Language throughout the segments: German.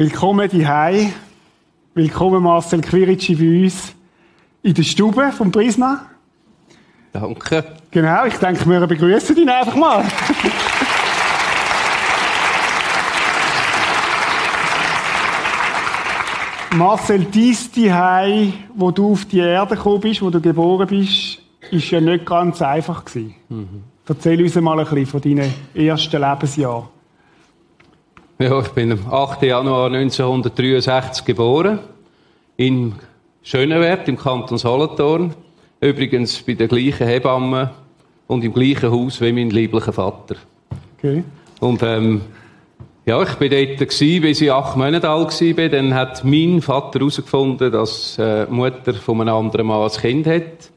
Willkommen die Willkommen Marcel Quirici bei uns in der Stube vom Prisma. Danke. Genau, ich denke, wir begrüßen ihn einfach mal. Marcel, dies die wo du auf die Erde gekommen bist, wo du geboren bist, ist ja nicht ganz einfach gewesen. Mhm. Erzähl uns mal ein bisschen von deinen ersten Lebensjahren. Ja, ich bin am 8. Januar 1963 geboren. In Schönewert, im Kanton Solothurn. Übrigens bei der gleichen Hebamme und im gleichen Haus wie mein lieblicher Vater. Okay. Und, ähm, ja, ich bin dort gewesen, bis ich acht Monate alt war. Dann hat mein Vater herausgefunden, dass äh, die Mutter von einem anderen Mann ein Kind hat.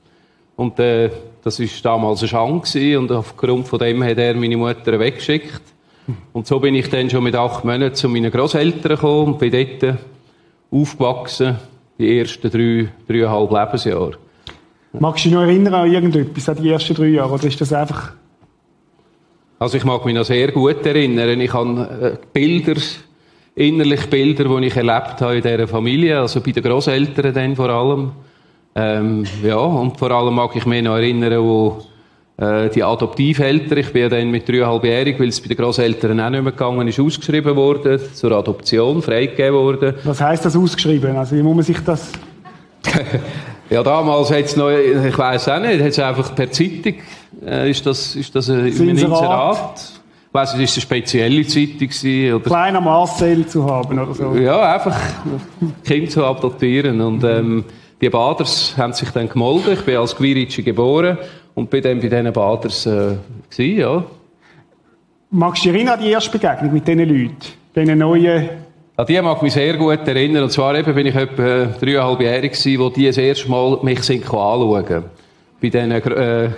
Und äh, das war damals eine Schande und aufgrund von dem hat er meine Mutter weggeschickt. Und so bin ich dann schon mit acht Monaten zu meinen Großeltern gekommen und bin dort aufgewachsen, die ersten drei, dreieinhalb Lebensjahre. Magst du dich noch erinnern an irgendetwas, an die ersten drei Jahre, oder ist das einfach... Also ich mag mich noch sehr gut erinnern. Ich habe äh, Bilder, innerlich Bilder, die ich erlebt habe in dieser Familie, also bei den Großeltern dann vor allem. Ähm, ja, und vor allem mag ich mich noch erinnern, wo äh, die Adoptiveltern, ich bin ja dann mit dreieinhalbjährig, weil es bei den Großeltern auch nicht mehr gegangen ist, ausgeschrieben worden, zur Adoption, freigegeben worden. Was heisst das ausgeschrieben? Also wie muss man sich das... ja, damals hat es noch, ich weiß auch nicht, hat es einfach per Zeitung, äh, ist das, ist das ein Inserat? Ich weiss, es war eine spezielle Zeitung. Oder Kleiner Marcel zu haben oder so. Ja, einfach Kind zu adoptieren und ähm, die Baders haben sich dann gemolden. Ich bin als Gwiritschi geboren und bin dann bei diesen Baders äh, gewesen, ja. Magst du dich erinnern an die erste Begegnung mit diesen Leuten? Diesen neuen... An die mag ich mich sehr gut erinnern. Und zwar eben bin ich etwa dreieinhalbjährig gewesen, wo die das erste Mal mich sind anschauen. Bei diesen äh, äh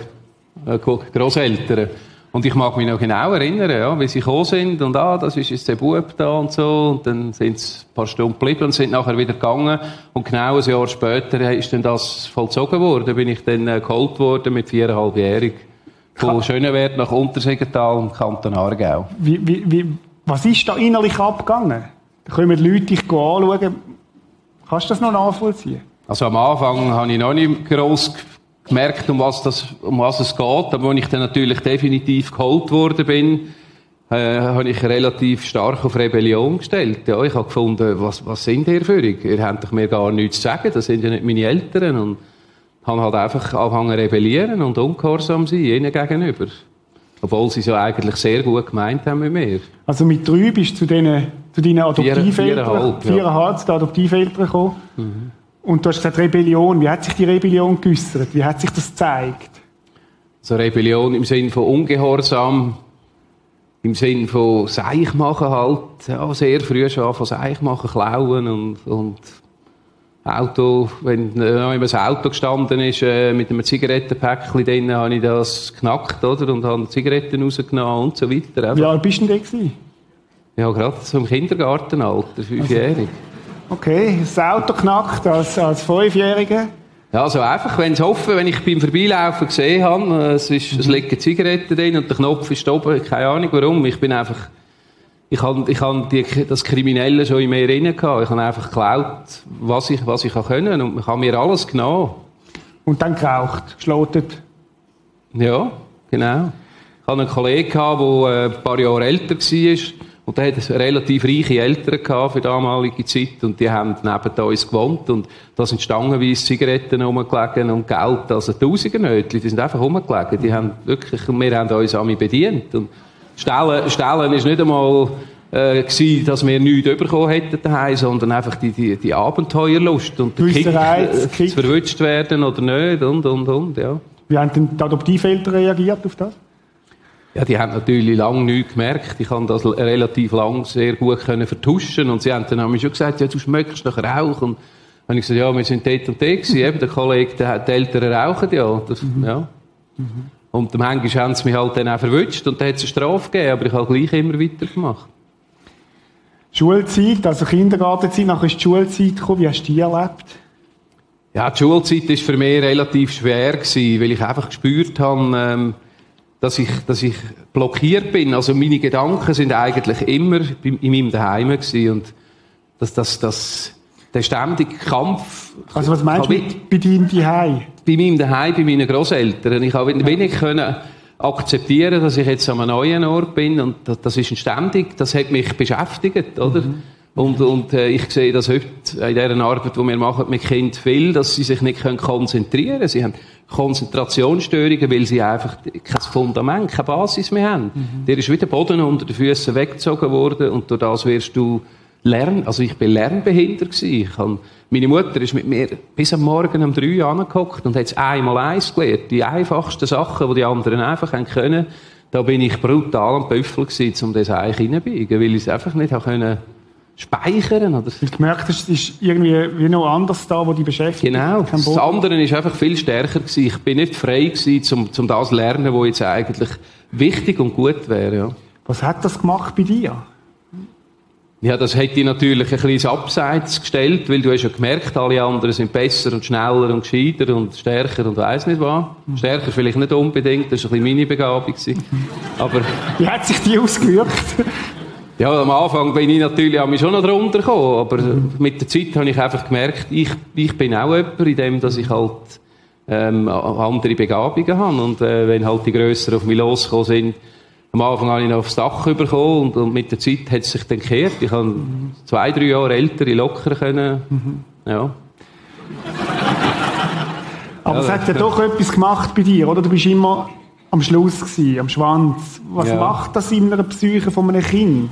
Grosseltern. Und ich mag mich noch genau erinnern, ja, wie sie gekommen sind und ah, das ist jetzt der Bub da und so. Und dann sind sie ein paar Stunden geblieben und sind nachher wieder gegangen. Und genau ein Jahr später ist dann das vollzogen worden. Bin ich dann äh, geholt worden mit viereinhalbjährig. Von Schönewert nach Untersegental im Kanton Aargau. Wie, wie, wie, was ist da innerlich abgegangen? Da können die Leute dich anschauen. Kannst du das noch nachvollziehen? Also am Anfang habe ich noch nicht gross gemerkt, um was, das, um was es geht. Aber als ich dann natürlich definitiv geholt worden bin, äh, habe ich relativ stark auf Rebellion gestellt. Ja, ich habe gefunden, was, was sind ihr für ich? Ihr habt doch mir gar nichts zu sagen, das sind ja nicht meine Eltern. Und habe halt einfach angefangen rebellieren und ungehorsam sein, ihnen gegenüber. Obwohl sie es ja eigentlich sehr gut gemeint haben mit mir. Also mit drei bist du zu, deinen, zu deinen Adoptiveltern, viereinhalb, viereinhalb ja. zu den Adoptiveltern gekommen. Mhm. Und du hast gesagt Rebellion. Wie hat sich die Rebellion geäußert? Wie hat sich das gezeigt? Also Rebellion im Sinne von Ungehorsam, im Sinne von Seich machen halt, ja, sehr früh schon von Seich machen, klauen und, und Auto, wenn äh, das Auto gestanden ist, äh, mit einem Zigarettenpäckchen drin, habe ich das geknackt, oder? Und habe Zigaretten rausgenommen und so weiter. Wie alt bist du denn da Ja, gerade so im Kindergartenalter, fünfjährig. Also. Okay, das Auto knackt als, als Fünfjähriger. Ja, also einfach, wenn es offen, wenn ich beim Vorbeilaufen gesehen habe, äh, es, ist, mhm. es liegen Zigaretten drin und der Knopf ist oben, keine Ahnung warum, ich bin einfach, ich habe, ich habe die, das Kriminelle schon in mir drin gehabt. Ich habe einfach geklaut, was ich, was ich können und ich habe mir alles genommen. Und dann geraucht, geschlotet? Ja, genau. Ich hatte einen Kollegen, der äh, ein paar Jahre älter war, und er hat relativ reiche Eltern gehabt für damalige Zeit und die haben neben uns gewohnt und da sind stangenweise Zigaretten rumgelegen und Geld, also Tausende Nötchen, die sind einfach rumgelegen. Die haben wirklich, und wir haben uns alle bedient. Und Stellen, Stellen ist nicht einmal, äh, gewesen, dass wir nichts bekommen hätten daheim, sondern einfach die, die, die Abenteuerlust und der Kick, äh, Kick. zu verwünscht werden oder nicht und, und, und, ja. Wie haben denn die Adoptiveltern reagiert auf das? Ja, die haben natürlich lange nichts gemerkt. Ich kann das relativ lang sehr gut können vertuschen und sie haben dann haben schon gesagt, ja, du schmeckst nach Rauch und dann habe ich gesagt, ja, wir sind dort und dort gewesen. Eben, der Kollege, der, die Eltern rauchen ja. Das, mhm. ja. Mhm. Und dem manchmal haben sie mich halt dann auch verwünscht und dann hat es eine Strafe gegeben, aber ich habe gleich immer weitergemacht. Schulzeit, also Kindergartenzeit, nachher ist die Schulzeit gekommen. Wie hast du die erlebt? Ja, die Schulzeit war für mich relativ schwer gewesen, weil ich einfach gespürt habe, ähm, dass ich, dass ich blockiert bin. Also meine Gedanken sind eigentlich immer in meinem Daheim gewesen. Und das, das, das, der ständige Kampf. Also was meinst du mit bei deinem Zuhause? Bei meinem Daheim, bei meinen Großeltern. Ich habe wenig können akzeptieren, dass ich jetzt an einem neuen Ort bin und das, das ist ein ständig, das hat mich beschäftigt, oder? Mhm. Und, und äh, ich sehe das heute in dieser Arbeit, die wir machen mit Kindern viel, dass sie sich nicht können konzentrieren können. Sie haben Konzentrationsstörungen, weil sie einfach kein Fundament, keine Basis mehr haben. Mhm. Der ist wieder Boden unter den Füßen weggezogen worden und durch das wirst du lernen. Also ich bin lernbehindert gewesen. Ich hab, meine Mutter ist mit mir bis am Morgen um drei Uhr angeguckt und hat einmal eins gelernt. Die einfachsten Sachen, die die anderen einfach können. Da bin ich brutal am Büffel gewesen, um das eigentlich hineinbiegen, weil ich es einfach nicht können speichern. Oder? Du gemerkt hast, es ist irgendwie wie noch anders da, wo die beschäftigt. Genau. Das andere ist einfach viel stärker gewesen. Ich bin nicht frei gewesen, um, um das zu lernen, was jetzt eigentlich wichtig und gut wäre. Ja. Was hat das gemacht bei dir? Ja, das hätte ich natürlich ein bisschen Abseits gestellt, weil du hast ja gemerkt, alle anderen sind besser und schneller und gescheiter und stärker und weiss nicht was. Stärker vielleicht nicht unbedingt, das war ein bisschen meine Begabung. Aber... Wie hat sich die ausgewirkt? Ja, am Anfang bin ich natürlich an mich schon noch drunter gekommen, aber mit der Zeit habe ich einfach gemerkt, ich, ich bin auch jemand, in dem, dass ich halt ähm, andere Begabungen habe und äh, wenn halt die Grösseren auf mich losgekommen sind, am Anfang habe ich noch aufs Dach bekommen und, und mit der Zeit hat es sich dann gekehrt. Ich habe mhm. zwei, drei Jahre ältere locker können, mhm. ja. Aber ja, es hat ja doch etwas gemacht bei dir, oder? Du bist immer am Schluss gewesen, am Schwanz. Was ja. macht das in einer Psyche von einem Kind?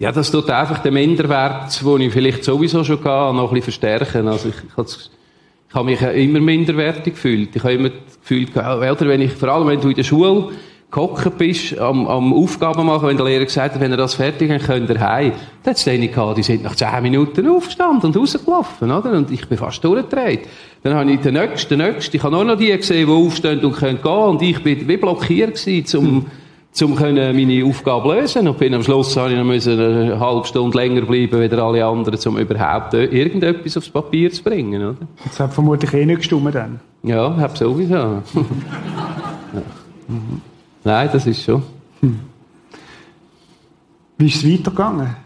Ja, das tut einfach den Minderwert, den ich vielleicht sowieso schon hatte, noch ein bisschen verstärken. Also ich, ich, ich habe mich immer minderwertig gefühlt. Ich habe immer das Gefühl gehabt, wenn ich, vor allem wenn du in der Schule gehockt bist, am, am Aufgaben machen, wenn der Lehrer gesagt hat, wenn er das fertig hat, könnt ihr heim. Dann hat es denen gehabt, die sind nach zehn Minuten aufgestanden und rausgelaufen, oder? Und ich bin fast durchgedreht. Dann habe ich den Nächsten, den Nächsten, ich habe auch noch die gesehen, die aufstehen und können gehen, und ich bin wie blockiert gewesen, um, um meine Aufgabe lösen. Und bin am Schluss habe ich noch eine halbe Stunde länger bleiben, als alle anderen, um überhaupt irgendetwas aufs Papier zu bringen, oder? Das hat vermutlich eh nicht gestimmt dann. Ja, hab sowieso. ja. Nein, das ist schon. Hm. Wie ist es weitergegangen?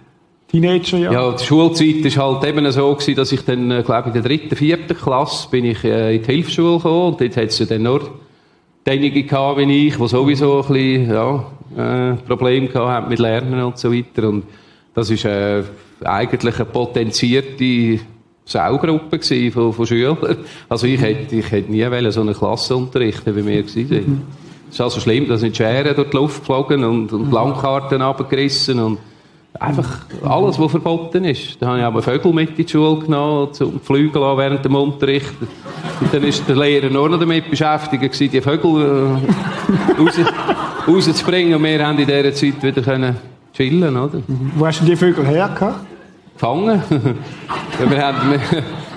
Teenagerjahre? Ja, die Schulzeit war halt eben so, gewesen, dass ich dann, äh, glaube in der dritten, vierten Klasse bin ich äh, in die Hilfsschule gekommen und dort hat es ja dann nur diejenigen gehabt wie ich, die sowieso ein bisschen, ja, äh, Probleme hatten mit Lernen und so weiter. Und das war äh, eigentlich eine potenzierte Saugruppe von, von Schülern. Also ich hätte, ich hätte nie so eine Klasse unterrichten, wie wir sind. Mhm. Es ist also schlimm, da sind Scheren durch die Luft geflogen und, und Landkarten abgerissen und einfach alles, was verboten ist. Da habe ich aber Vögel mit in die Schule genommen, zum Flügel an während dem Unterricht. Und dann ist der Lehrer nur noch damit beschäftigt, die Vögel äh, raus, rauszubringen. Und wir haben in dieser Zeit wieder können chillen, oder? Wo hast du die Vögel hergehabt? Gefangen. ja, wir haben,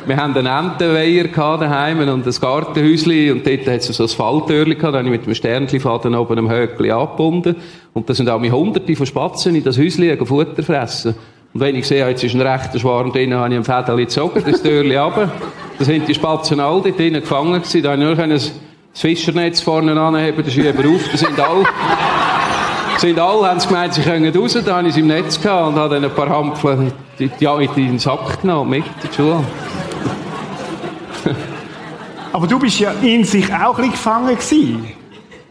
wir haben einen Entenweiher daheim und ein Gartenhäuschen und dort hat es so ein Falltürchen gehabt, da habe ich mit dem Sternchen oben am Höckli angebunden und da sind auch hunderte von Spatzen in das Häuschen Futter fressen. Und wenn ich sehe, jetzt ist ein rechter Schwarm drin, habe ich ein Fädel gezogen, das Türchen runter. Da sind die Spatzen alle dort drinnen gefangen gewesen, da habe ich nur das Fischernetz vorne anheben, da schieben auf, da sind alle sind alle, haben gemeint, sie können raus, da habe ich sie im Netz gehabt und habe dann ein paar Hampflen in den Sack genommen, mit in die Schule. Aber du bist ja in sich auch ein gefangen gewesen.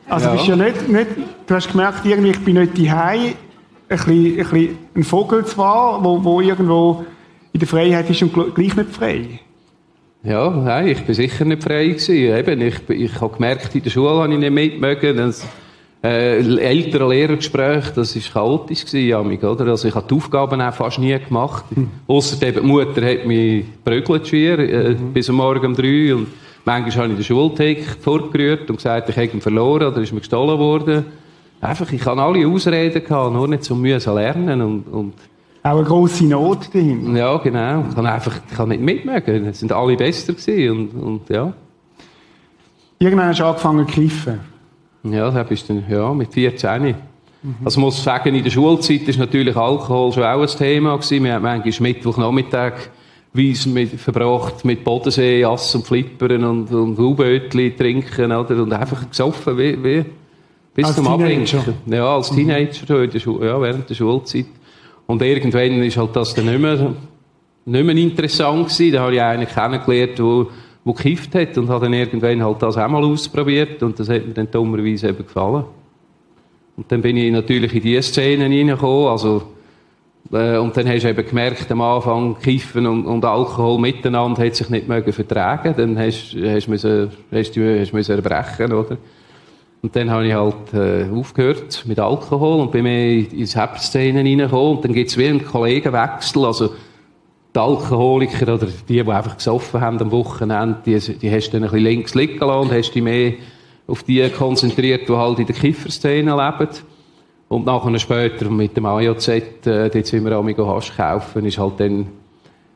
Also ja. bist ja nicht, nicht, du hast gemerkt, irgendwie, ich bin nicht daheim, ein bisschen, ein bisschen ein Vogel zwar, wo, wo irgendwo in der Freiheit ist und gleich nicht frei. Ja, nein, ich bin sicher nicht frei gewesen. Eben, ich, ich habe gemerkt, in der Schule habe ich nicht mitmögen. Das, äh, ältere Lehrergespräch, das war chaotisch gewesen, oder? Also ich habe die Aufgaben auch fast nie gemacht. Hm. Ausser die Mutter hat mich prügelt schwer, äh, mhm. bis am Morgen um drei und Manchmal habe ich den Schultag vorgerührt und gesagt, ich hätte ihn verloren oder ist mir gestohlen worden. Einfach, ich hatte alle Ausreden, gehabt, nur nicht zum müssen lernen und, und auch eine grosse Not dahin. Ja, genau. Ich kann einfach, ich kann nicht mitmachen. Es sind alle besser gewesen und, und ja. Irgendwann hast du angefangen zu kiffen. Ja, das bist dann, ja, mit 14. Mhm. Also muss sagen, in der Schulzeit ist natürlich Alkohol schon auch ein Thema gewesen. Wir haben manchmal Mittwochnachmittag Weise mit, verbracht mit Bodensee, Ass und Flippern und, und U-Bötchen trinken, oder? Und einfach gesoffen, wie, wie, bis als zum Abwinken. Ja, als Teenager, mhm. in der Schule, ja, während der Schulzeit. Und irgendwann ist halt das dann nicht mehr nicht mehr interessant gewesen. Da habe ich einen kennengelernt, der wo gekifft hat und habe dann irgendwann halt das auch mal ausprobiert und das hat mir dann dummerweise eben gefallen. Und dann bin ich natürlich in diese Szenen reingekommen, also und dann hast du eben gemerkt, am Anfang Kiffen und, und Alkohol miteinander hat sich nicht mögen vertragen. Dann hast, hast, müssen, hast du müssen erbrechen, oder? Und dann habe ich halt äh, aufgehört mit Alkohol und bin mehr in die Hauptszene reingekommen. Und dann gibt es wie einen Kollegenwechsel. Also die Alkoholiker oder die, die einfach gesoffen haben am Wochenende, die, die hast du links liegen lassen und hast dich mehr auf die konzentriert, die halt in der Kifferszene leben. Und nachher später mit dem AJZ, äh, dort sind wir Amigo Hasch kaufen, ist halt dann,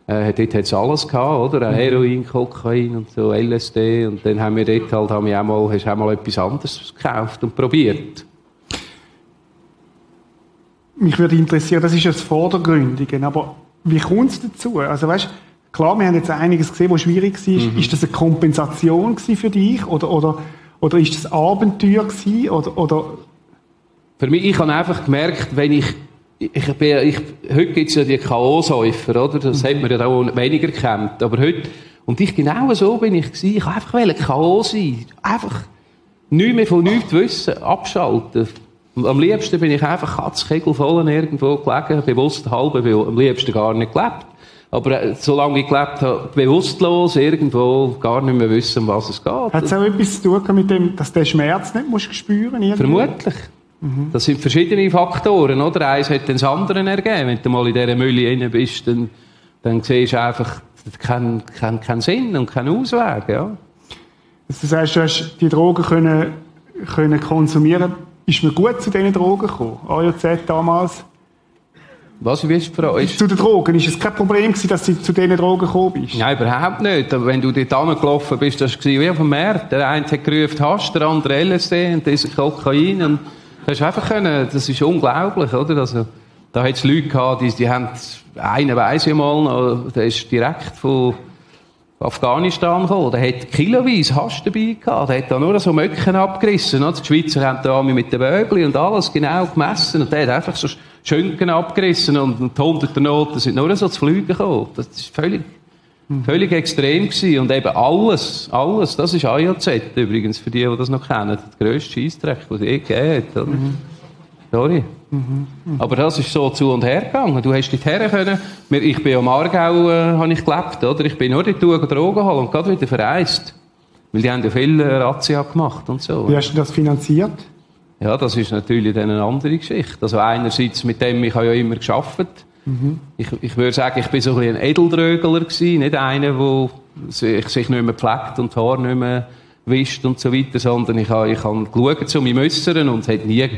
äh, dort hat es alles gehabt, oder? Mhm. Heroin, Kokain und so, LSD. Und dann haben wir dort halt, haben wir auch mal, hast auch mal etwas anderes gekauft und probiert. Mich würde interessieren, das ist ja das Vordergründige, aber wie kommt es dazu? Also weißt, klar, wir haben jetzt einiges gesehen, was schwierig war. Mhm. Ist das eine Kompensation für dich oder, oder, oder ist das Abenteuer gewesen, oder, oder für mich, ich habe einfach gemerkt, wenn ich, ich bin, ich, heute gibt es ja die K.O.-Säufer, oder? Das mhm. hat man ja auch weniger gekämpft. Aber heute, und ich genau so bin ich gewesen. Ich wollte einfach K.O. sein. Einfach nichts mehr von nichts wissen, abschalten. Und am liebsten bin ich einfach Katzkegel voll irgendwo gelegen, bewusst halb, weil am liebsten gar nicht gelebt. Aber äh, solange ich gelebt habe, bewusstlos irgendwo, gar nicht mehr wissen, um was es geht. Hat es auch etwas zu tun mit dem, dass den Schmerz nicht musst spüren musst? Vermutlich. Mhm. Das sind verschiedene Faktoren, oder? Eins hat den anderen ergeben. Wenn du mal in dieser Mülle rein bist, dann, dann siehst du einfach keinen kein, kein Sinn und keinen Ausweg, ja. Also, du sagst, du hast die Drogen können, können konsumieren. Ist man gut zu diesen Drogen gekommen? AJZ damals? Was ich Frau ist... Zu den Drogen. Ist es kein Problem gewesen, dass du zu diesen Drogen gekommen bist? Nein, überhaupt nicht. Aber wenn du dort angelaufen bist, das war wie auf dem Markt. Der eine hat gerufen Hasch, der andere LSD und dieser Kokain. Und hast einfach können, das ist unglaublich, oder? Also, da hat es Leute gehabt, die, die haben, einen weiss ich mal, der ist direkt von Afghanistan gekommen, der hat kiloweise Hasch dabei gehabt, der hat da nur so Möcken abgerissen, oder? Die Schweizer haben da mit den Bögli und alles genau gemessen und der hat einfach so Schönken abgerissen und, und die hunderter Noten sind nur so zu fliegen gekommen. Das ist völlig, völlig extrem gewesen. Und eben alles, alles, das ist AJZ übrigens, für die, die das noch kennen, der grösste Scheissdreck, den es je gegeben hat. Mhm. Sorry. Mhm. Aber das ist so zu und her gegangen. Du hast dorthin können. Ich bin am Aargau, äh, habe ich gelebt, oder? Ich bin nur dort Drogen holen und gerade wieder verreist. Weil die haben ja viel äh, Razzia gemacht und so. Wie hast du das finanziert? Ja, das ist natürlich dann eine andere Geschichte. Also einerseits mit dem, ich habe ja immer geschafft. Mhm. Ich, ich würde sagen, ich bin so ein, Edeldrögler nicht einer, der sich, nicht mehr pflegt und die Haare nicht mehr wischt und so weiter, sondern ich habe, ich habe zu meinem Äußeren und es hat nie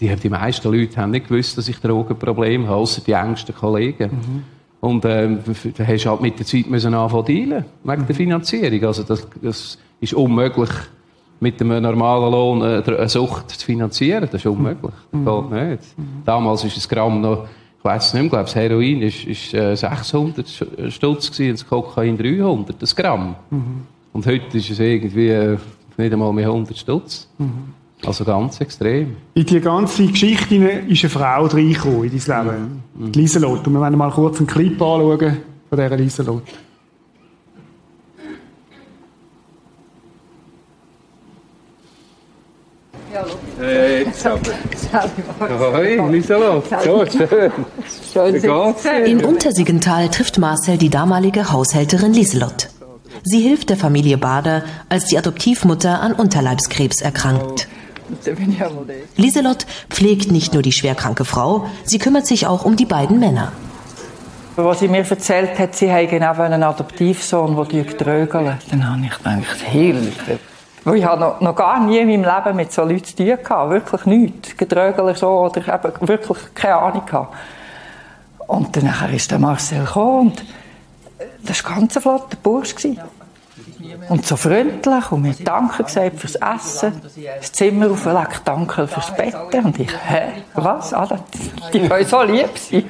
die, die meisten Leute haben nicht gewusst, dass ich Drogenprobleme habe, außer die engsten Kollegen. Mhm. Und ähm, da hast du halt mit der Zeit müssen anfangen dealen, wegen der Finanzierung. Also das, das ist unmöglich, mit einem normalen Lohn äh, eine Sucht zu finanzieren. Das ist unmöglich. Das geht nicht. Damals ist das Gramm noch, ich weiß es nicht mehr, glaube das Heroin ist, ist äh, 600 Stutz gewesen und das Kokain 300, das Gramm. Mhm. Und heute ist es irgendwie äh, nicht einmal mehr 100 Stutz. Mhm. Also ganz extrem. In die ganze Geschichte ist eine Frau reingekommen in dein Leben. Mhm. Die Lieselot. Und wir werden mal kurz einen Clip anschauen von dieser Lieselot. Hey, Hoi, Lieselot. So, schön. In Untersiegenthal trifft Marcel die damalige Haushälterin Lieselot. Sie hilft der Familie Bader, als die Adoptivmutter an Unterleibskrebs erkrankt. Lieselott pflegt nicht nur die schwerkranke Frau, sie kümmert sich auch um die beiden Männer. Was sie mir erzählt hat, sie haben genau einen Adoptivsohn, der drögeln. Dann habe ich gedacht, Hilfe. Ich habe noch, noch, gar nie in meinem Leben mit so Leuten zu tun gehabt. Wirklich nichts. Gedrögelt so oder eben wirklich keine Ahnung gehabt. Und dann ist der Marcel gekommen und das war ganz flotter Bursch. Ja. Und so freundlich und mir Danke gesagt fürs Essen, das Zimmer aufgelegt, Danke fürs Bett. Und ich, hä, was? Ah, die wollen so lieb sein.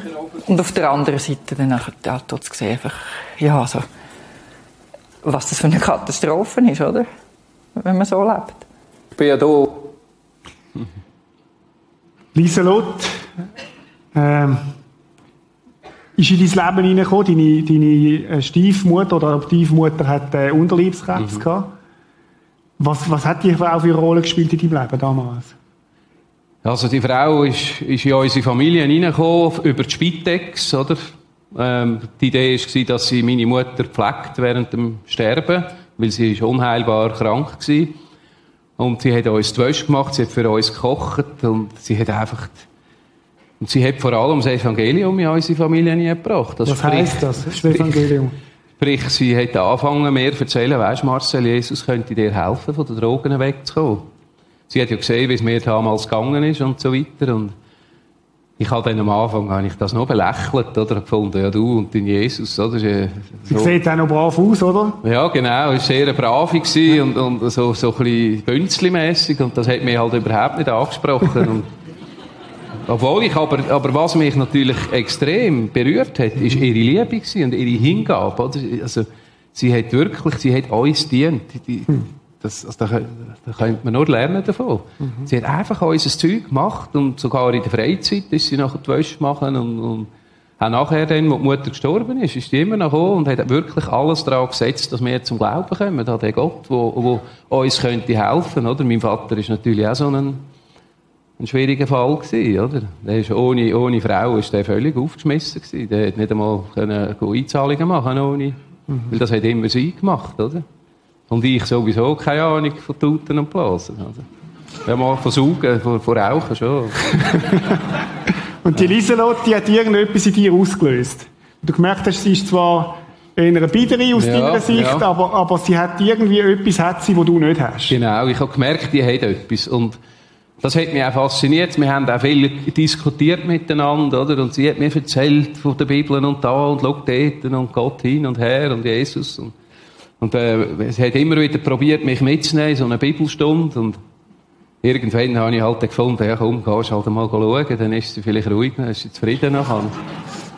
Und auf der anderen Seite dann nachher, ja, gesehen, einfach, ja, so, was das für eine Katastrophe ist, oder? Wenn man so lebt. Ich bin ja da. Lieselot, ähm, ist in dein Leben hineingekommen. Deine, deine äh, Stiefmutter oder Adoptivmutter hat äh, Unterleibskrebs mhm. gehabt. Was, was hat die Frau für eine Rolle gespielt in deinem Leben damals? Also die Frau ist, ist in unsere Familie hineingekommen über die Spitex, oder? Ähm, die Idee war, dass sie meine Mutter pflegt während dem Sterben, weil sie ist unheilbar krank war. Und sie hat uns die Wäsche gemacht, sie hat für uns gekocht und sie hat einfach und sie hat vor allem das Evangelium in unsere Familie nie gebracht. Das Was sprich, heisst das, das Evangelium? Sprich, sie hat angefangen, mir zu erzählen, weisst Marcel, Jesus könnte dir helfen, von den Drogen wegzukommen. Sie hat ja gesehen, wie es mir damals gegangen ist und so weiter. Und ich habe dann am Anfang habe ich das noch belächelt, oder? gefunden, ja, du und dein Jesus, oder? So. Sie sieht auch noch brav aus, oder? Ja, genau. War sehr brav und, und so, so ein bisschen bünzli Und das hat mich halt überhaupt nicht angesprochen. und obwohl ich aber, aber was mich natürlich extrem berührt hat, ist ihre Liebe und ihre Hingabe. Oder? Also, sie hat wirklich, sie hat uns dient. Die, das, also, da, da könnte man nur lernen davon. Mhm. Sie hat einfach unser Zeug gemacht und sogar in der Freizeit ist sie nachher die Wäsche machen und, und auch nachher dann, wo die Mutter gestorben ist, ist sie immer noch gekommen und hat wirklich alles daran gesetzt, dass wir zum Glauben kommen an den Gott, wo, wo uns könnte helfen, oder? Mein Vater ist natürlich auch so ein ein schwieriger Fall gewesen, oder? Der ist ohne, ohne Frau ist der völlig aufgeschmissen gewesen. Der hat nicht einmal können Einzahlungen machen ohne, mhm. weil das hat immer sie gemacht, oder? Und ich sowieso keine Ahnung von Tuten und Blasen, oder? Ja, mal von Saugen, von, von Rauchen schon. und die Lieselotte, hat irgendetwas in dir ausgelöst. Du gemerkt hast, sie ist zwar eher eine Biedere aus ja, deiner Sicht, ja. aber, aber sie hat irgendwie etwas, hat sie, was du nicht hast. Genau, ich habe gemerkt, die hat etwas. Und das hat mich auch fasziniert. Wir haben auch viel diskutiert miteinander, oder? Und sie hat mir erzählt von der Bibel und da und schau dort und Gott hin und her und Jesus. Und, und äh, sie hat immer wieder probiert, mich mitzunehmen, so eine Bibelstunde. Und irgendwann habe ich halt gefunden, ja komm, gehst halt mal schauen, dann ist sie vielleicht ruhig, dann ist sie zufrieden nachher.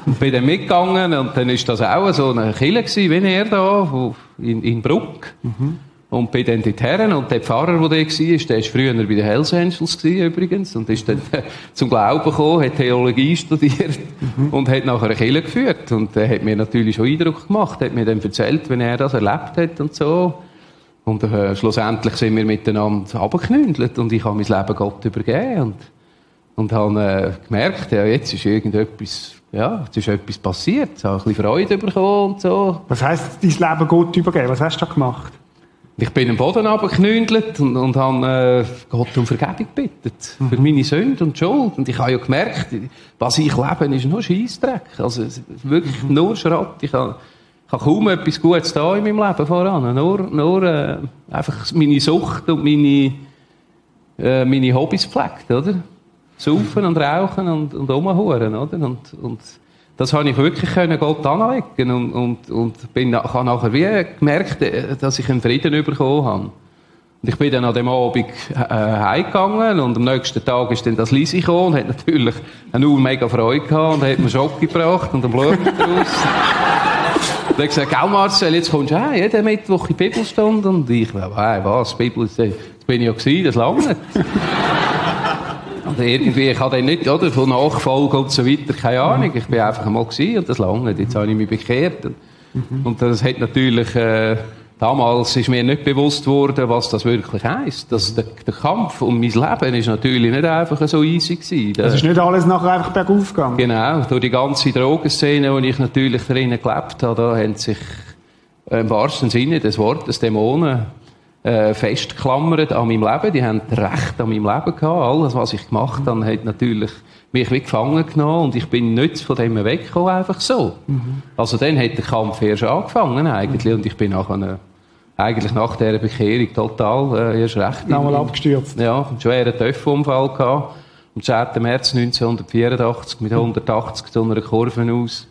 Und bin dann mitgegangen und dann ist das auch so eine Kille gewesen, wie er da, in, in Bruck. Mhm. Und bin dann dorthin und der Pfarrer, der da war, der war früher bei den Hells Angels übrigens und ist dann zum Glauben gekommen, hat Theologie studiert mhm. und hat nachher eine Kirche geführt. Und der hat mir natürlich schon Eindruck gemacht, hat mir dann erzählt, wenn er das erlebt hat und so. Und äh, schlussendlich sind wir miteinander abgeknündelt und ich habe mein Leben Gott übergeben und, und habe äh, gemerkt, ja, jetzt ist irgendetwas ja, jetzt ist etwas passiert. Ich habe ein bisschen Freude bekommen und so. Was heisst, dein Leben Gott übergeben? Was hast du da gemacht? Ich bin am Boden runtergeknündelt und, und habe äh, Gott um Vergebung gebeten. Mhm. Für meine Sünde und Schuld. Und ich habe ja gemerkt, was ich lebe, ist nur Scheissdreck. Also, wirklich mhm. nur Schrott. Ich habe, ich habe kaum etwas Gutes da in meinem Leben voran. Nur, nur äh, einfach meine Sucht und meine, äh, meine Hobbys gepflegt, oder? Saufen und rauchen und, und rumhuren, oder? Und, und das habe ich wirklich können Gott anlegen und, und, und bin, habe nachher wie gemerkt, äh, dass ich einen Frieden bekommen habe. Und ich bin dann an dem Abend äh, heimgegangen und am nächsten Tag ist dann das Lisi gekommen und hat natürlich nur mega Freude gehabt und hat mir Schock gebracht und einen Blumen draus. und hat gesagt, gell Marcel, jetzt kommst du heim, jeden Mittwoch in die Bibelstunde. Und ich, hey, was, Bibel, das bin ich ja gewesen, das lange nicht. Irgendwie, ich habe dann nicht, oder, von Nachfolge und so weiter, keine Ahnung. Ich bin einfach einmal gewesen und das lange. Jetzt habe ich mich bekehrt. Mhm. Und das hat natürlich, äh, damals ist mir nicht bewusst worden, was das wirklich heisst. Dass der, der Kampf um mein Leben ist natürlich nicht einfach so easy gewesen. Es ist nicht alles nachher einfach bergauf gegangen. Genau. Durch die ganze Drogenszene, wo ich natürlich drinnen gelebt habe, da haben sich äh, im wahrsten Sinne des Wortes Dämonen äh, festgeklammert an meinem Leben. Die haben Recht an meinem Leben gehabt. Alles, was ich gemacht habe, hat natürlich mich wie gefangen genommen und ich bin nicht von dem weggekommen, einfach so. Mhm. Also dann hat der Kampf erst angefangen eigentlich mhm. und ich bin nachher eigentlich nach dieser Bekehrung total äh, erst recht... Nochmal abgestürzt. Ja, einen schweren Töpfunfall gehabt. Am 10. März 1984 mit 180 zu einer Kurve aus,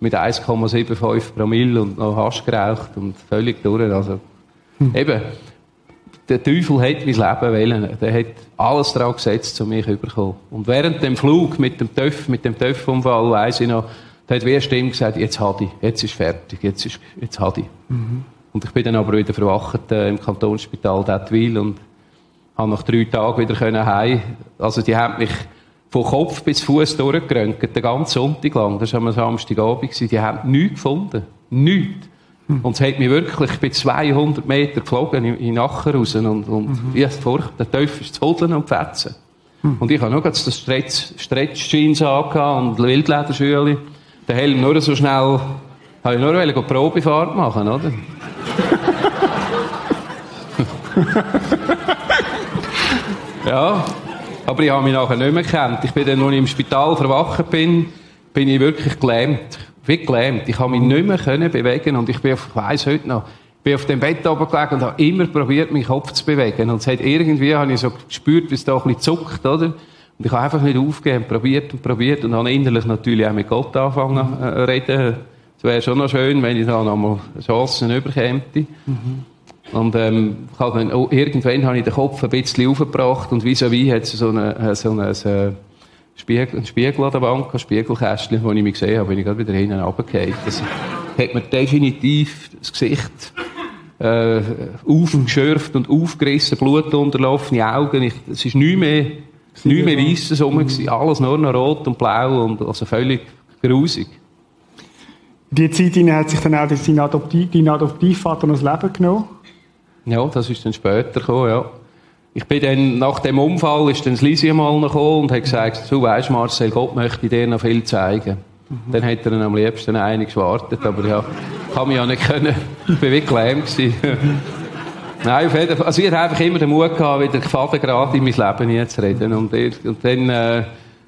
mit 1,75 Promille und noch Hasch geraucht und völlig durch. Also, hm. Eben, der Teufel hat mein Leben wählen. Der hat alles daran gesetzt, um mich überkommen. Und während dem Flug mit dem Töff, mit dem Töpfunfall, weiss ich noch, da hat wie eine Stimme gesagt, jetzt hat ich, jetzt ist fertig, jetzt ist, jetzt hat ich. Mhm. Und ich bin dann aber wieder verwacht äh, im Kantonsspital Dettwil und habe nach drei Tagen wieder heim. Also die haben mich von Kopf bis Fuß durchgeröntgt, den ganzen Sonntag lang. Das war am Samstagabend. Die haben nichts gefunden. Nichts. Und es hat mich wirklich, ich bin 200 Meter geflogen in, in Nacher raus und, und mhm. ich hatte Furcht, der Teufel ist zu Hodeln und Fetzen. Mhm. Und ich habe nur das Stretch, Stretch Jeans und Wildlederschüle. Den Helm nur so schnell, habe ich nur eine Probefahrt machen, oder? ja. Aber ich habe mich nachher nicht mehr gekannt. Ich bin dann, als ich im Spital verwacht bin, bin ich wirklich gelähmt wie gelähmt. Ich habe mich nicht mehr können bewegen und ich bin auf, ich weiss heute noch, bin auf dem Bett oben gelegen und habe immer probiert, meinen Kopf zu bewegen. Und es hat irgendwie, habe ich so gespürt, wie es da ein bisschen zuckt, oder? Und ich habe einfach nicht aufgegeben, probiert und probiert und habe innerlich natürlich auch mit Gott angefangen äh, reden. Es wäre schon noch schön, wenn ich da noch mal Chancen überkäme. Mhm. Und ähm, ich dann, oh, irgendwann habe ich den Kopf ein bisschen aufgebracht und vis-à-vis -vis hat es so eine, so eine, so eine Spiegel, ein Spiegel an der Wand, ein Spiegelkästchen, wo ich mich gesehen habe, bin ich gerade wieder hinten runtergefallen. Das hat mir definitiv das Gesicht äh, aufgeschürft und aufgerissen, Blut unterlaufene Augen. Ich, es ist nichts mehr, nichts mehr weisses rum, mhm. alles nur noch rot und blau und also völlig grusig. Dieser Zeit hat sich dann auch dein, Adoptiv, dein Adoptivvater noch das Leben genommen? Ja, das ist dann später gekommen, ja. Ich bin dann, nach dem Unfall, ist dann das Lisi mal gekommen und hat gesagt, du weisst Marcel, Gott möchte dir noch viel zeigen. Mhm. Dann hätte er am liebsten einiges gewartet, aber ja, kann mich ja nicht können. Ich war wirklich gelähmt. Nein, auf jeden Fall. Also ich hatte einfach immer den Mut gehabt, wieder Faden gerade in mein Leben zu reden. Und, und dann, äh,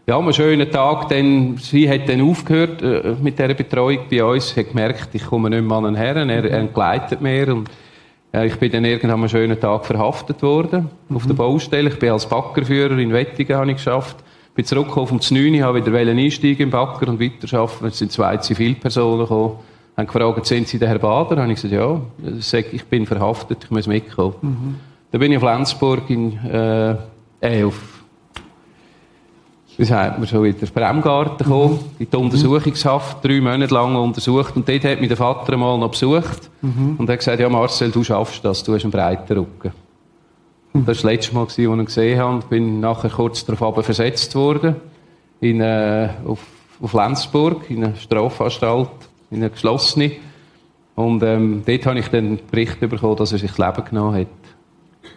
ja, einen schönen Tag, dann, sie hat dann aufgehört äh, mit dieser Betreuung bei uns, hat gemerkt, ich komme nicht mehr an den Herren, er, er entgleitet mir und ich bin dann irgendwann einen schönen Tag verhaftet worden mhm. auf der Baustelle. Ich bin als Backerführer in Wettigen habe ich geschafft. Bin zurückgekommen vom 9 habe wieder einsteigen im Backer und weiterarbeiten. Es sind zwei Zivilpersonen gekommen. Haben gefragt, sind Sie der Herr Bader? Habe ich gesagt, ja. Ich bin verhaftet, ich muss mitkommen. Mhm. Dann bin ich auf Lenzburg in, äh, äh, auf wie sagt man, so in den Bremgarten gekommen, mhm. in die Untersuchungshaft, drei Monate lang untersucht. Und dort hat mich der Vater einmal noch besucht mhm. und hat gesagt, ja Marcel, du schaffst das, du hast einen breiten Rücken. Mhm. Das war das letzte Mal, als ich ihn gesehen habe. Ich bin nachher kurz darauf versetzt worden, in, äh, auf, auf Lenzburg, in eine Strafanstalt, in eine geschlossene. Und ähm, dort habe ich dann den Bericht bekommen, dass er sich das Leben genommen hat.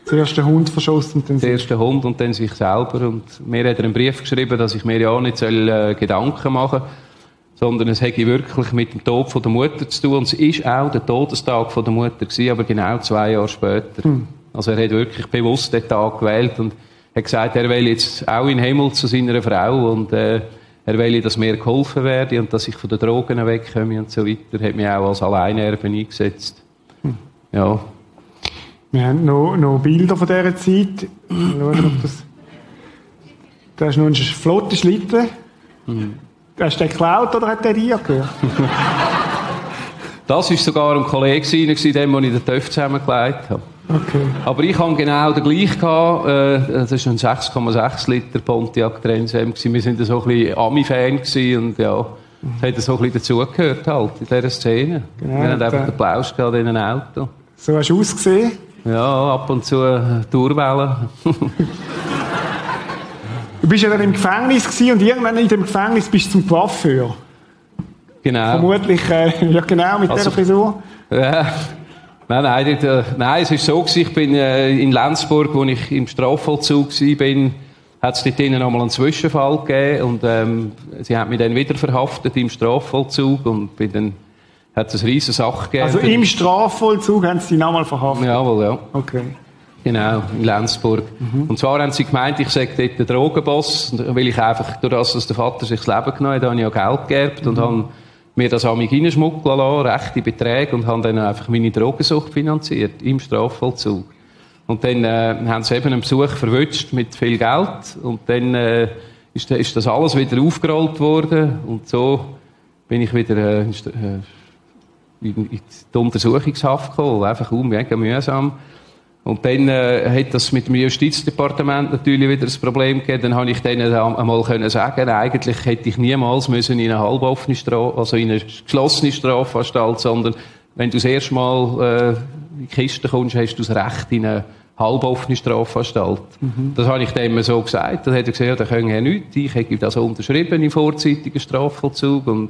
Zuerst den Hund verschossen und dann Zuerst den Hund und dann sich selber. Und mir hat er einen Brief geschrieben, dass ich mir ja nicht soll, äh, Gedanken machen soll, sondern es hätte wirklich mit dem Tod von der Mutter zu tun. Und es war auch der Todestag von der Mutter gewesen, aber genau zwei Jahre später. Hm. Also er hat wirklich bewusst den Tag gewählt und hat gesagt, er will jetzt auch in den Himmel zu seiner Frau und äh, er will, dass mir geholfen werde und dass ich von den Drogen wegkomme und so weiter. Er hat mich auch als Alleinerbe eingesetzt. Hm. Ja. Wir haben noch, noch Bilder von dieser Zeit. Mal schauen, ob das. Da ist noch ein flotter Schlitten. Mhm. Hast du den geklaut oder hat der dir gehört? das war sogar ein Kollege, dem, ich den TÜV zusammengelegt habe. Okay. Aber ich hatte genau den gleichen. Gehabt. Äh, das war ein 6,6 Liter Pontiac Trans M. Wir waren so ein bisschen Ami-Fan und ja, das hat so ein bisschen dazugehört halt, in dieser Szene. Genau, Wir hatten einfach den Plausch in einem Auto. So hast du ausgesehen? Ja, ab und zu äh, Durwellen. du bist ja dann im Gefängnis gewesen und irgendwann in dem Gefängnis bist du zum Coiffeur. Genau. Vermutlich, äh, ja genau, mit also, dieser Frisur. Ja. Nein, nein, äh, nein, es ist so gewesen, ich bin äh, in Lenzburg, wo ich im Strafvollzug war, hat es dort noch einmal einen Zwischenfall gegeben und ähm, sie haben mich dann wieder verhaftet im Strafvollzug und bin dann hat es eine riesige Sache gegeben. Also im Strafvollzug haben sie dich nochmal verhaftet? Jawohl, ja. Okay. Genau, in Lenzburg. Mhm. Und zwar haben sie gemeint, ich sage dort der Drogenboss, weil ich einfach, durch das, dass der Vater sich das Leben genommen hat, habe ich ja Geld geerbt mhm. und habe mir das an mich reinschmuggeln lassen, rechte Beträge, und habe dann einfach meine Drogensucht finanziert, im Strafvollzug. Und dann äh, haben sie eben einen Besuch verwünscht mit viel Geld und dann äh, ist, ist das alles wieder aufgerollt worden und so bin ich wieder äh, in die Untersuchungshaft gekommen, einfach um, mega mühsam. Und dann äh, hat das mit dem Justizdepartement natürlich wieder ein Problem gegeben. Dann habe ich denen einmal können sagen, eigentlich hätte ich niemals müssen in eine halboffene Strafe, also in eine geschlossene Strafanstalt, sondern wenn du das erste Mal in die Kiste kommst, hast du das Recht in eine halboffene Strafanstalt. Mhm. Das habe ich dem so gesagt. Dann hat er gesagt, ja, da können ja nichts. Ich habe das unterschrieben im vorzeitigen Strafvollzug und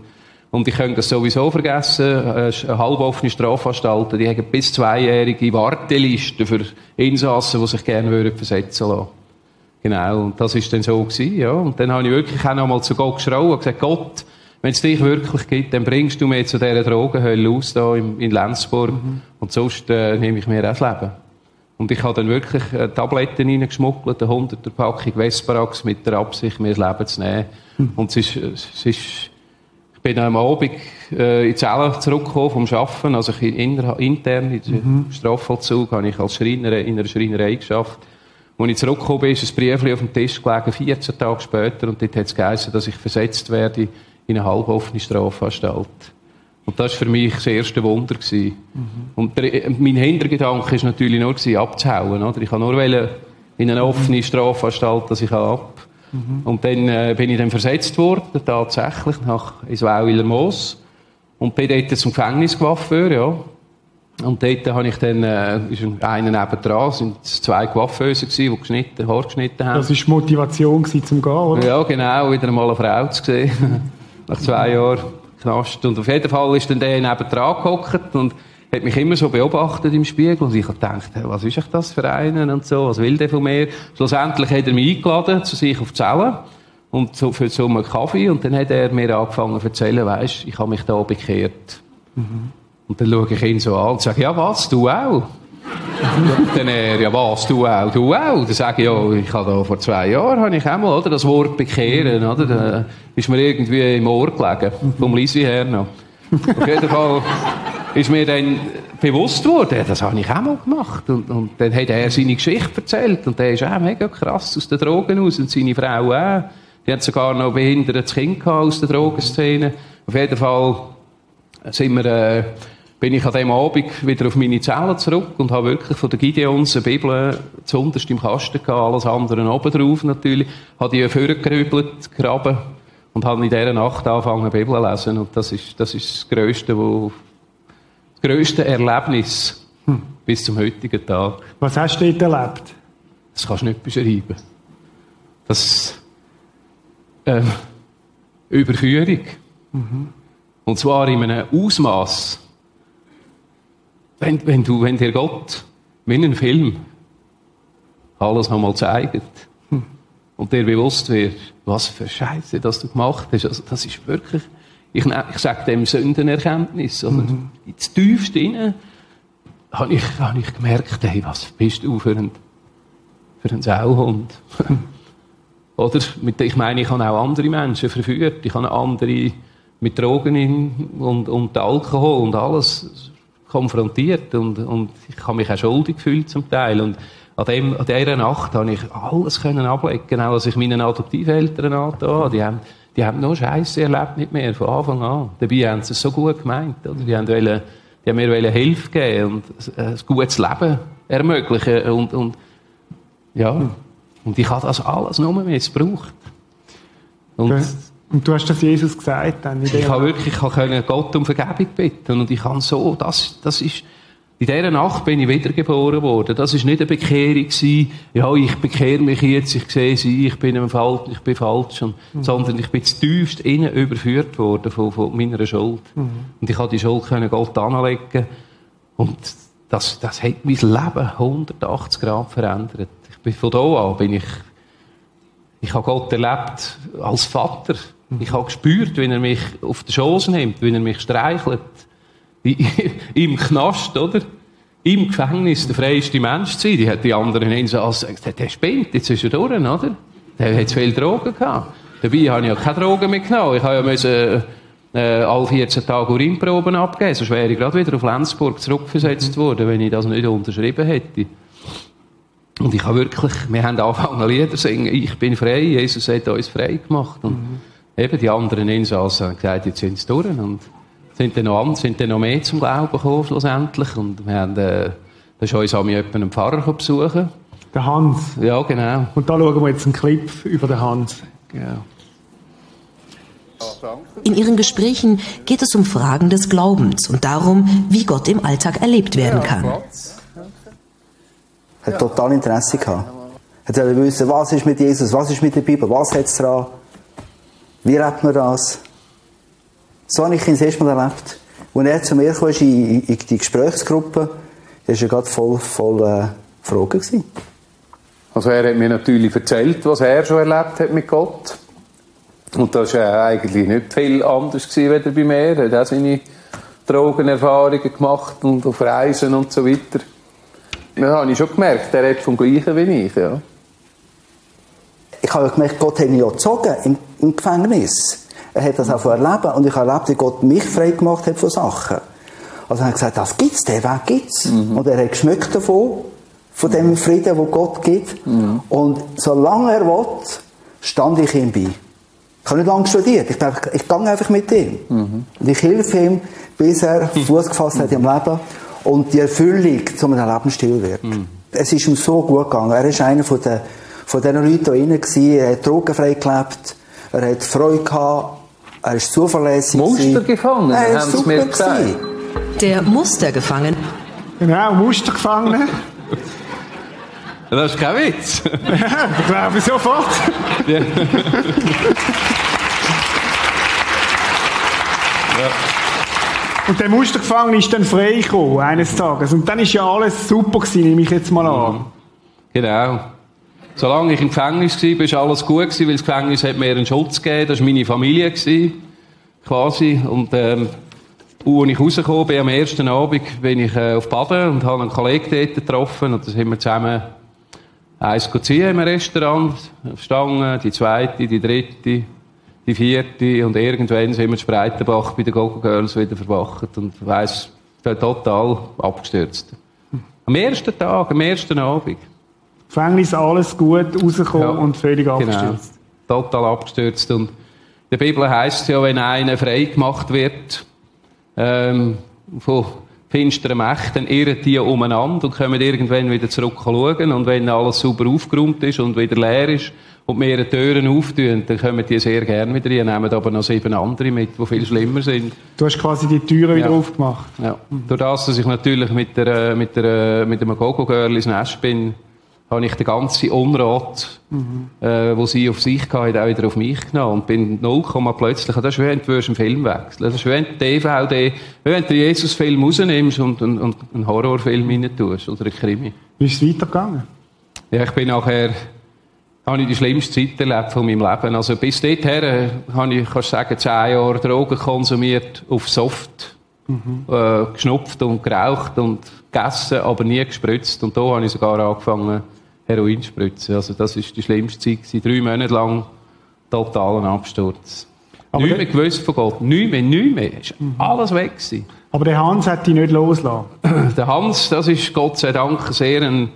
und ich könnte das sowieso vergessen. Eine halboffene Strafanstalten, die haben bis zweijährige Wartelisten für Insassen, die sich gerne würden versetzen lassen. Genau. Und das ist dann so gewesen, ja. Und dann habe ich wirklich auch nochmal zu Gott geschrauen und gesagt, Gott, wenn es dich wirklich gibt, dann bringst du mir zu dieser Drogenhölle aus, da in, in Lenzburg. Mhm. Und sonst äh, nehme ich mir auch das Leben. Und ich habe dann wirklich äh, Tabletten reingeschmuggelt, eine 100er Packung Vesparax mit der Absicht, mir das Leben zu nehmen. Mhm. Und es ist, es ist bin am Abend äh, in Zelle zurückgekommen vom Arbeiten, also ich inner, intern in mhm. Strafvollzug habe ich als Schreiner in einer Schreinerei geschafft. Als ich zurückgekommen bin, ist ein Brief auf dem Tisch gelegen, 14 Tage später, und dort hat es geheißen, dass ich versetzt werde in eine halboffene Strafanstalt. Und das war für mich das erste Wunder. Mhm. Und der, mein Hintergedanke war natürlich nur, gewesen, abzuhauen. Oder? Ich wollte nur in eine offene Strafanstalt, dass ich ab Mhm. Und dann äh, bin ich dann versetzt worden, tatsächlich, nach Isweiler Moos. Und bin dort zum Gefängniscoiffeur, ja. Und dort habe ich dann, äh, ist einer nebendran, sind zwei Coiffeuse gewesen, die geschnitten, Haar geschnitten haben. Das war die Motivation zum Gehen, oder? Ja, genau, wieder einmal eine Frau zu sehen. nach zwei Jahren Knast. Und auf jeden Fall ist dann der nebendran gehockt und hat mich immer so beobachtet im Spiegel und ich habe gedacht, was ist das für einen und so, was will der von mir? Schlussendlich hat er mich eingeladen zu sich auf die Zelle und so für so einen Kaffee und dann hat er mir angefangen zu erzählen, weisst, ich habe mich da bekehrt. Mhm. Und dann schaue ich ihn so an und sage, ja was, du auch? dann er, ja was, du auch, du auch. Dann sage ich, ja, ich habe da vor zwei Jahren, habe ich auch mal, oder, das Wort bekehren, oder, da ist mir irgendwie im Ohr gelegen, vom Lisi her noch. Auf jeden Fall ist mir dann bewusst worden, das habe ich auch mal gemacht. Und, und dann hat er seine Geschichte erzählt. Und der ist auch mega krass aus den Drogen aus. Und seine Frau auch. Die hat sogar noch ein behindertes Kind aus der Drogenszene. Auf jeden Fall sind wir, äh, bin ich an dem Abend wieder auf meine Zelle zurück und habe wirklich von der Gideons eine Bibel zuunterst im Kasten gehabt, alles andere oben drauf natürlich. Habe die vorgerübelt, graben und habe in dieser Nacht angefangen, Bibel zu lesen. Und das ist das, ist das Größte, was das grösste Erlebnis hm. bis zum heutigen Tag. Was hast du dort erlebt? Das kannst du nicht beschreiben. Das äh, Überführung. Mhm. Und zwar in einem Ausmaß, wenn, wenn, du, wenn dir Gott wie in einem Film alles nochmal zeigt hm. und dir bewusst wird, was für Scheiße das du gemacht hast. Also, das ist wirklich ich, ich sage dem Sündenerkenntnis. Oder mhm. ins tiefste innen habe ich, hab ich gemerkt, hey, was bist du für ein, für ein Sauhund? oder? Ich meine, ich habe auch andere Menschen verführt. Ich habe andere mit Drogen und, und Alkohol und alles konfrontiert. Und, und ich habe mich auch schuldig gefühlt zum Teil. Und an, dem, an dieser Nacht habe ich alles können ablegen, auch als ich meinen Adoptiveltern angetan Die haben die haben nur Scheiße erlebt mit mir, von Anfang an. Dabei haben sie es so gut gemeint. Oder? Die, haben wollen, die haben mir Hilfe geben und ein gutes Leben ermöglichen. Und, und, ja. und ich habe das alles nur missbraucht. Und, und du hast das Jesus gesagt? Dann ich habe wirklich ich habe Gott um Vergebung bitten. Und ich kann so, das, das ist, in dieser Nacht bin ich wiedergeboren worden. Das war nicht eine Bekehrung gewesen, ja, ich bekehre mich jetzt, ich sehe sie, ich bin im Fall, ich bin falsch, und, mhm. sondern ich bin tiefst innen überführt worden von, von meiner Schuld. Mhm. Und ich konnte die Schuld können Gott anlegen. Und das, das hat mein Leben 180 Grad verändert. Ich bin von da an, bin ich, ich habe Gott erlebt als Vater. Mhm. Ich habe gespürt, wie er mich auf die Schoß nimmt, wie er mich streichelt im Knast, oder? Im Gefängnis der freiste Mensch zu sein. Die hat die anderen so gesagt, der spinnt, jetzt ist er durch, oder? Der hat zu viel Drogen gehabt. Dabei habe ich ja keine Drogen mitgenommen. Ich habe ja müssen, äh, alle 14 Tage Urinproben abgeben. Sonst wäre ich gerade wieder auf Lenzburg zurückversetzt worden, wenn ich das nicht unterschrieben hätte. Und ich habe wirklich, wir haben angefangen Lieder zu singen. Ich bin frei, Jesus hat uns frei gemacht. Und mhm. eben die anderen Insassen haben gesagt, jetzt sind sie durch. Und sind dann noch, sind dann noch mehr zum Glauben gekommen, schlussendlich. Und wir haben, äh, da ist uns auch einen Pfarrer besuchen. Der Hans. Ja, genau. Und da schauen wir jetzt einen Clip über den Hans. Genau. In ihren Gesprächen geht es um Fragen des Glaubens und darum, wie Gott im Alltag erlebt werden kann. Er hat total Interesse gehabt. Er wollte wissen, was ist mit Jesus, was ist mit der Bibel, was hat es dran, wie lebt man das. So habe ich ihn das erste Mal erlebt. Als er zu mir kam in, in die Gesprächsgruppe, war er gerade voll, voll äh, Fragen. Gewesen. Also er hat mir natürlich erzählt, was er schon erlebt hat mit Gott. Und das war eigentlich nicht viel anders gewesen, als bei mir. Er hat auch seine Drogenerfahrungen gemacht und auf Reisen und so weiter. Das habe ich schon gemerkt, er hat vom Gleichen wie ich, ja. Ich habe gemerkt, Gott hat mich ja gezogen im, im Gefängnis. Er hat das auch erlebt und ich habe erlebt, wie Gott mich frei gemacht hat von Sachen. Also er hat gesagt, das gibt's, den Weg gibt's. Mhm. Und er hat geschmeckt davon, von dem Frieden, wo Gott gibt. Mhm. Und solange er will, stand ich ihm bei. Ich habe nicht lange studiert. Ich, einfach, ich gehe einfach mit ihm. Mhm. Und ich helfe ihm, bis er Fuß gefasst hat im Leben und die Erfüllung zu einem Lebensstil wird. Mhm. Es ist ihm so gut gegangen. Er ist einer von den, von den Leuten, die innen war. Er hat drogenfrei gelebt. Er hat Freude gehabt. Er ist zuverlässig. Mustergefangen, er ist haben mir gesagt. Der Mustergefangene. Genau, Mustergefangene. Das ist kein Witz. ja, das glaube ich sofort. ja. Und der Mustergefangene ist dann frei gekommen, eines Tages. Und dann ist ja alles super gewesen, nehme ich jetzt mal an. Genau. Solange ich im Gefängnis war, war alles gut gewesen, weil das Gefängnis hat mir einen Schutz gegeben. Das war meine Familie gewesen, quasi. Und, ähm, als ich rausgekommen bin, am ersten Abend, bin ich äh, auf Baden und habe einen Kollegen dort getroffen. Und da sind wir zusammen eins ziehen im Restaurant. Auf Stange, die zweite, die dritte die vierte und irgendwann sind wir in Spreitenbach bei den Gogo Girls wieder verwacht und weiss, total abgestürzt. Am ersten Tag, am ersten Abend. Gefängnis alles gut rausgekommen ja, und völlig genau. abgestürzt. Total abgestürzt und in der Bibel heißt es ja, wenn einer frei gemacht wird ähm, von finsteren Mächten, irren die umeinander und kommen irgendwann wieder zurück schauen und wenn alles super aufgeräumt ist und wieder leer ist und mehrere Türen auftun, dann kommen die sehr gerne wieder rein, nehmen aber noch sieben andere mit, die viel schlimmer sind. Du hast quasi die Türen wieder aufgemacht. Ja. Durch das, dass ich natürlich mit, der, mit, der, mit dem Gogo-Girl ins Nest bin, habe ich den ganzen Unrat, mhm. äh, wo sie auf sich hatte, auch wieder auf mich genommen und bin 0, plötzlich, das ist wie wenn du einen Film wechseln Das ist wie wenn du DVD, wie wenn du einen Jesus-Film rausnimmst und, und, und einen Horrorfilm rein tust, oder einen Krimi. Wie ist es weitergegangen? Ja, ich bin nachher habe ich die schlimmste Zeit erlebt von meinem Leben. Also bis dorthin äh, habe ich, kannst sagen, zehn Jahre Drogen konsumiert, auf Soft, mhm. äh, geschnupft und geraucht und gegessen, aber nie gespritzt. Und da habe ich sogar angefangen, Heroin zu spritzen. Also das war die schlimmste Zeit gewesen. Drei Monate lang totalen Absturz. Aber nichts mehr gewusst von Gott. Nichts mehr, nichts mehr. Es war mhm. alles weg. Gewesen. Aber der Hans hat dich nicht losgelassen. der Hans, das ist Gott sei Dank sehr ein,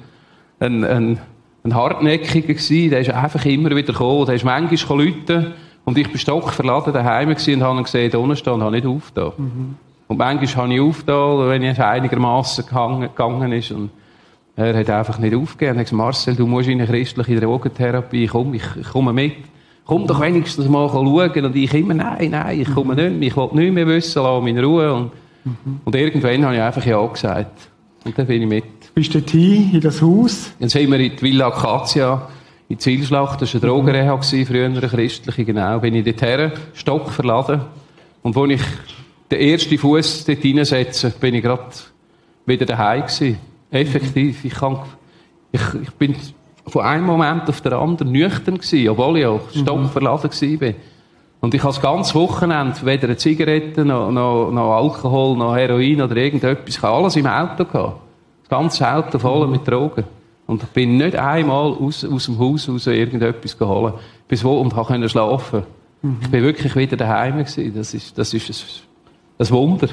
ein, ein ein Hartnäckiger gewesen, der ist einfach immer wieder gekommen, der ist manchmal läuten und ich bin stockverladen daheim und habe gesehen, da unten und habe nicht aufgetan. Mhm. Und manchmal habe ich aufgetan, wenn es einigermaßen gegangen ist und er hat einfach nicht aufgegeben. Er hat gesagt, Marcel, du musst in eine christliche Drogentherapie, komm, ich, ich komme mit. Komm doch wenigstens mal schauen. Und ich immer, nein, nein, ich komme nicht mehr, ich will nicht mehr wissen, lass mich in Ruhe. Und, mhm. und irgendwann habe ich einfach Ja gesagt. Und dann bin ich mit. Bist du hin, in das Haus? Dann sind wir in die Villa Acacia, in Zielschlacht. Das war eine Drogenreha, früher eine christliche, genau. Bin ich dorthin, Stock verladen. Und als ich den ersten Fuß dort hineinsetze, bin ich gerade wieder daheim gewesen. Effektiv. Ich, kann, ich, ich bin von einem Moment auf den anderen nüchtern gewesen, obwohl ich auch stockverladen war. Und ich habe das ganze Wochenende weder eine Zigarette, noch, noch, noch Alkohol, noch Heroin oder irgendetwas. Ich habe alles im Auto gehabt. Das ganze Auto voll mit Drogen. Und ich bin nicht einmal aus, aus dem Haus raus irgendetwas geholt. Bis wo und konnte schlafen. Mhm. Ich bin wirklich wieder daheim gewesen. Das ist, das ist ein, ein Wunder.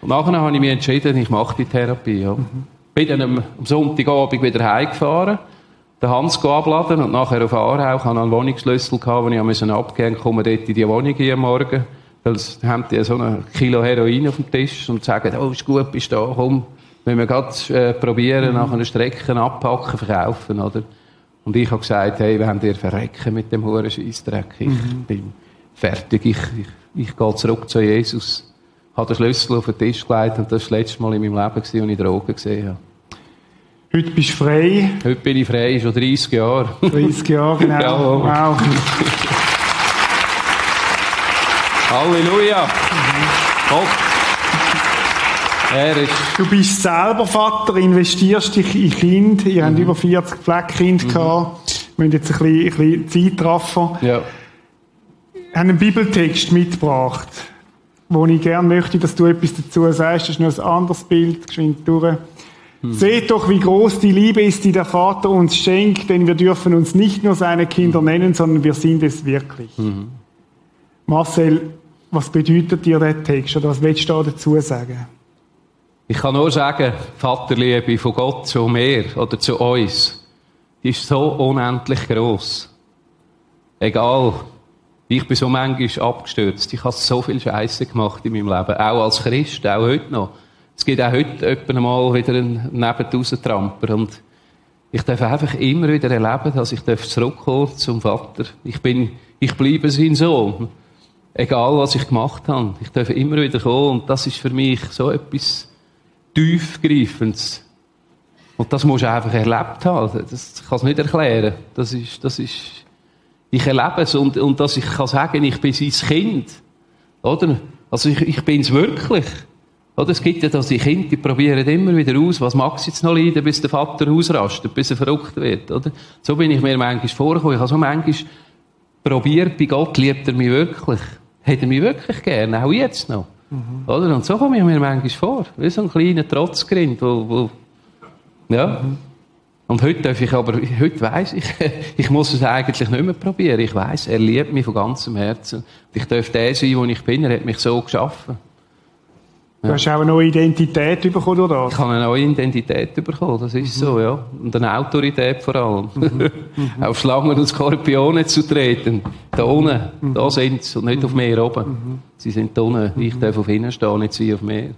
Und nachher habe ich mich entschieden, ich mache die Therapie. Ja. Mhm. Bin dann am, Sonntagabend wieder heimgefahren den Hans abladen und nachher auf Aarau. Ich hatte einen Wohnungsschlüssel, den ich abgeben musste, komme dort in die Wohnung hier Morgen. Weil sie haben die so ein Kilo Heroin auf dem Tisch und sagen, oh, ist gut, bist du da, komm. Wenn wir gerade äh, probieren, mhm. nach einer Strecke abpacken, verkaufen, oder? Und ich habe gesagt, hey, wir haben dir verrecken mit dem hohen Scheissdreck. Ich mhm. bin fertig, ich, ich, ich gehe zurück zu Jesus. Habe den Schlüssel auf den Tisch gelegt und das war das letzte Mal in meinem Leben, als ich Drogen gesehen habe. Heute bist du frei. Heute bin ich frei, schon 30 Jahre. 30 Jahre, genau. ja, wow. Halleluja. Gott. Er ist du bist selber Vater, investierst dich in Kind. Ihr mhm. habt über 40 Pflegekinder mhm. gehabt. Wir müssen jetzt ein bisschen, ein bisschen Zeit treffen. Ja. Ich habe einen Bibeltext mitgebracht, wo ich gerne möchte, dass du etwas dazu sagst. Das ist noch ein anderes Bild, geschwind durch. Mhm. Seht doch, wie groß die Liebe ist, die der Vater uns schenkt, denn wir dürfen uns nicht nur seine Kinder nennen, sondern wir sind es wirklich. Mhm. Marcel, was bedeutet dir der Text oder was willst du dazu sagen? Ich kann nur sagen, Vaterliebe von Gott zu mir oder zu uns, die ist so unendlich groß. Egal, ich bin so manchmal abgestürzt. Ich habe so viel Scheiße gemacht in meinem Leben, auch als Christ, auch heute noch. Es gibt auch heute etwa mal wieder einen Nebentausen-Tramper und ich darf einfach immer wieder erleben, dass ich zurückkommen zum Vater. Ich bin, ich bleibe sein Sohn. Egal, was ich gemacht habe. Ich darf immer wieder kommen und das ist für mich so etwas tiefgreifendes. Und das musst du einfach erlebt haben. Das kann es nicht erklären. Das ist, das ist, ich erlebe es und, und dass ich kann sagen, ich bin sein Kind. Oder? Also ich, ich bin es wirklich. Oder? Es gibt ja dass die Kinder, die probieren immer wieder aus, was mag es jetzt noch leiden, bis der Vater ausrastet, bis er verrückt wird. Oder? So bin ich mir manchmal vorgekommen. Ich habe so manchmal probiert, bei Gott liebt er mich wirklich hat er mich wirklich gern, auch jetzt noch. Mhm. Oder? Und so komme ich mir manchmal vor, wie so ein kleiner Trotzgrind, wo, wo ja. Mhm. Und heute darf ich aber, heute weiss ich, ich muss es eigentlich nicht mehr probieren. Ich weiss, er liebt mich von ganzem Herzen. Ich darf der sein, wo ich bin. Er hat mich so geschaffen. Du hast auch eine neue Identität bekommen, oder? Ich habe eine neue Identität bekommen, das ist mhm. so, ja. Und eine Autorität vor allem. Mhm. mhm. auf Schlangen und Skorpione zu treten. Da unten, mhm. da sind sie, und nicht auf Meer oben. Mhm. Sie sind da unten. Ich darf auf ihnen stehen, nicht sie auf Meer.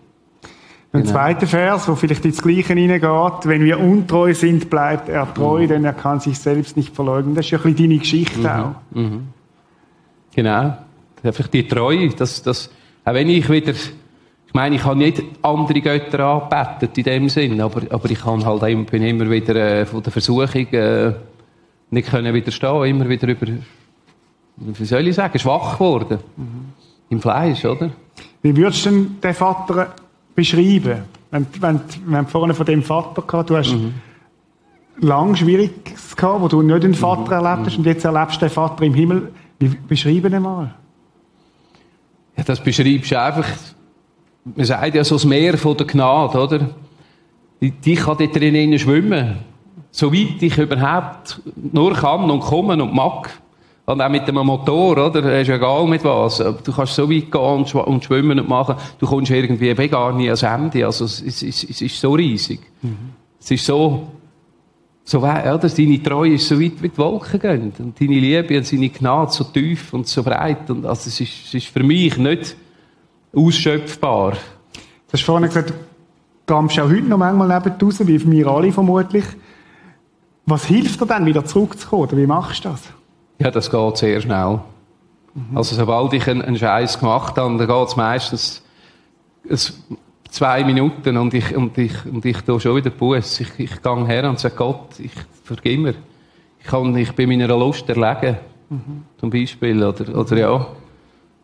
Ein genau. zweiter Vers, wo vielleicht ins Gleiche hineingeht. Wenn wir untreu sind, bleibt er treu, mhm. denn er kann sich selbst nicht verleugnen. Das ist ja ein bisschen deine Geschichte auch. Genau. Einfach die Treue, dass, dass, auch wenn ich wieder meine, ich habe nicht andere Götter angebetet in dem Sinn, aber, aber ich kann halt immer, bin immer wieder äh, von der Versuchung äh, nicht können widerstehen, immer wieder über, wie soll ich sagen, schwach geworden. Mhm. Im Fleisch, oder? Wie würdest du denn den Vater beschreiben? Wenn, wenn, wenn du vorhin von dem Vater gehabt, du hast mhm. lang Schwieriges gehabt, wo du nicht den Vater mhm. erlebt hast und jetzt erlebst du den Vater im Himmel. Wie beschreiben ihn mal? Ja, das beschreibst du einfach man sagt ja so das Meer von der Gnade, oder? Ich kann dort drinnen schwimmen. Soweit ich überhaupt nur kann und kommen und mag. Und auch mit dem Motor, oder? Es ist egal mit was. Du kannst so weit gehen und, schwimmen und machen. Du kommst irgendwie gar nie ans Ende. Also, es, es, es, ist so riesig. Mhm. Es ist so, so weit, dass deine Treue ist so weit wie die Wolken gehen. Und deine Liebe und seine Gnade so tief und so breit. Und also, es ist, es ist für mich nicht, ausschöpfbar. Du hast vorhin gesagt, du gammst auch heute noch manchmal neben raus, wie wir alle vermutlich. Was hilft dir dann, wieder zurückzukommen? Oder wie machst du das? Ja, das geht sehr schnell. Mhm. Also, sobald ich einen, einen Scheiß gemacht habe, dann geht es meistens zwei Minuten und ich, und ich, und ich tue schon wieder Buß. Ich, ich gehe her und sage, Gott, ich vergib mir. Ich, kann, ich bin meiner Lust erlegen. Mhm. Zum Beispiel. Oder, oder ja.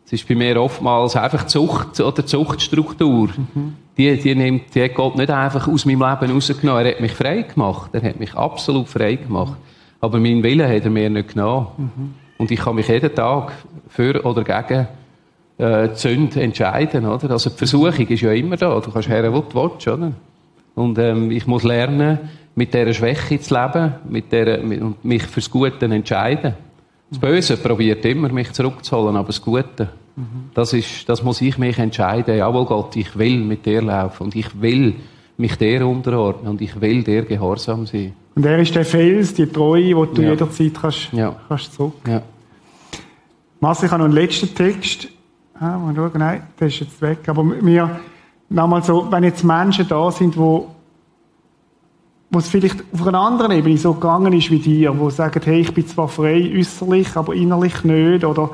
Es ist bei mir oftmals einfach Zucht oder Zuchtstruktur. Mhm. Die, die, nimmt, die hat Gott nicht einfach aus meinem Leben rausgenommen. Er hat mich frei gemacht. Er hat mich absolut frei gemacht. Aber meinen Willen hat er mir nicht genommen. Mhm. Und ich kann mich jeden Tag für oder gegen äh, die Sünde entscheiden. Oder? Also die Versuchung ist ja immer da. Du kannst her, wo du willst. Oder? Und ähm, ich muss lernen, mit dieser Schwäche zu leben mit der, und mich fürs Gute entscheiden. Das Böse probiert immer, mich zurückzuholen, aber das Gute, mhm. das, ist, das muss ich mich entscheiden. Jawohl, Gott, ich will mit dir laufen und ich will mich dir unterordnen und ich will dir gehorsam sein. Und er ist der Fels, die Treue, wo du ja. jederzeit kannst, ja. kannst zurück. Ja. Marcel, ich habe noch einen letzten Text. Ah, mal schauen. Nein, der ist jetzt weg. Aber mir, nochmal so, wenn jetzt Menschen da sind, die wo es vielleicht auf einer anderen Ebene so gegangen ist wie dir, wo sagen, hey, ich bin zwar frei äußerlich, aber innerlich nicht, oder,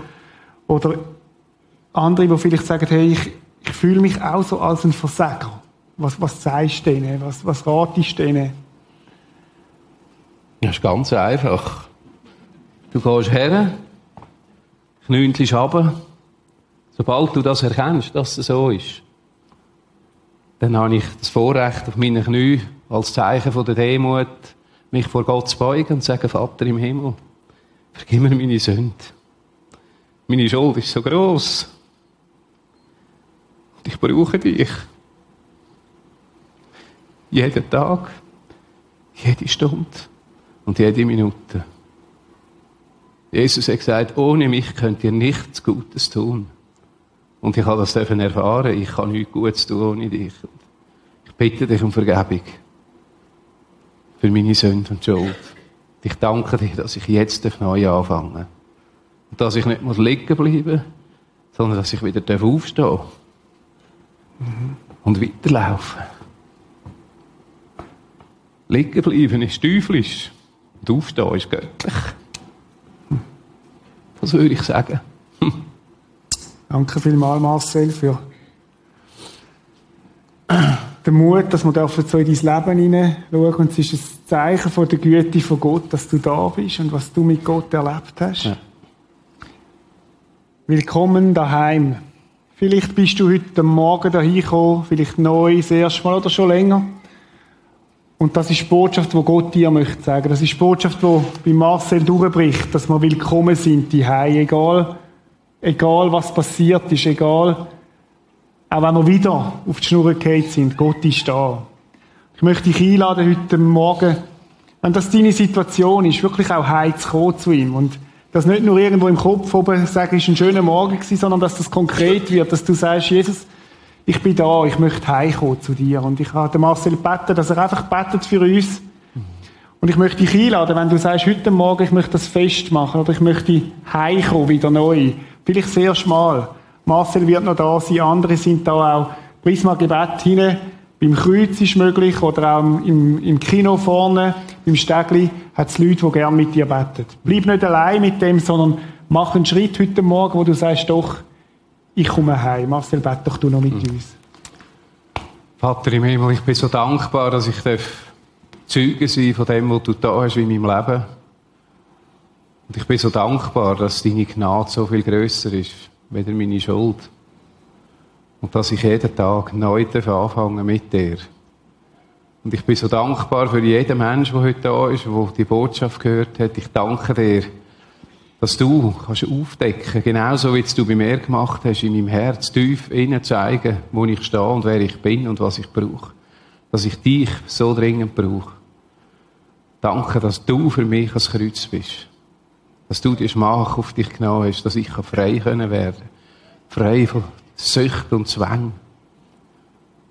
Oder andere, die vielleicht sagen, hey, ich, ich fühle mich auch so als ein Versager. Was, was sagst du denen? Was, was ratest du denen? Das ist ganz einfach. Du gehst her, knünzelst runter. Sobald du das erkennst, dass es so ist, dann habe ich das Vorrecht, auf meinen Knie als Zeichen der Demut mich vor Gott zu beugen und zu sagen, Vater im Himmel, vergib mir meine Sünde. Meine Schuld ist so groß. Und ich brauche dich. Jeden Tag, jede Stunde und jede Minute. Jesus hat gesagt, ohne mich könnt ihr nichts Gutes tun. Und ich habe das erfahren, ich kann nichts Gutes tun ohne dich. Ich bitte dich um Vergebung für meine Sünde und Schuld. Ich danke dir, dass ich jetzt neu anfangen darf. Und dass ich nicht liegen bleiben sondern dass ich wieder aufstehen darf. Mhm. Und weiterlaufen. Liegen bleiben ist teuflisch. Und aufstehen ist göttlich. Das würde ich sagen. Danke vielmals, Marcel, für den Mut, dass wir so in dein Leben hineinschauen Und es ist ein Zeichen von der Güte von Gott, dass du da bist und was du mit Gott erlebt hast. Ja. Willkommen daheim. Vielleicht bist du heute Morgen dahin gekommen, vielleicht neu, das erste Mal oder schon länger. Und das ist die Botschaft, die Gott dir möchte sagen. Das ist die Botschaft, die bei Marcel durchbricht, dass wir willkommen sind, die egal, egal was passiert ist, egal, auch wenn wir wieder auf die Schnur gefallen sind, Gott ist da. Ich möchte dich einladen, heute Morgen, wenn das deine Situation ist, wirklich auch heim zu kommen zu ihm. Und das nicht nur irgendwo im Kopf oben sagen, es war ein schöner Morgen gewesen, sondern dass das konkret wird, dass du sagst, Jesus, ich bin da, ich möchte heimkommen zu dir. Und ich habe Marcel gebeten, dass er einfach betet für uns. Und ich möchte dich einladen, wenn du sagst, heute Morgen, ich möchte das festmachen oder ich möchte heimkommen, wieder neu. Vielleicht das erste Mal. Marcel wird noch da sein, andere sind da auch. Prisma Gebet hinten beim Kreuz ist möglich oder auch im, im Kino vorne, beim Stegli, hat es Leute, die gerne mit dir beten. Bleib nicht allein mit dem, sondern mach einen Schritt heute Morgen, wo du sagst, doch, ich komme heim. Marcel, bete doch du noch mit mhm. uns. Vater im Himmel, ich bin so dankbar, dass ich Zeuge sein von dem, was du da hast in meinem Leben. Und ich bin so dankbar, dass deine Gnade so viel grösser ist, weder meine Schuld. Und dass ich jeden Tag neu anfangen mit dir. Und ich bin so dankbar für jeden Menschen, der heute da ist, der die Botschaft gehört hat. Ich danke dir, dass du kannst aufdecken, genauso wie du bei mir gemacht hast, in meinem Herz tief innen zeigen, wo ich stehe und wer ich bin und was ich brauche. Dass ich dich so dringend brauche. Danke, dass du für mich als Kreuz bist. Dass du die Schmach auf dich genommen hast, dass ich frei können werden Frei von Sucht und Zwang.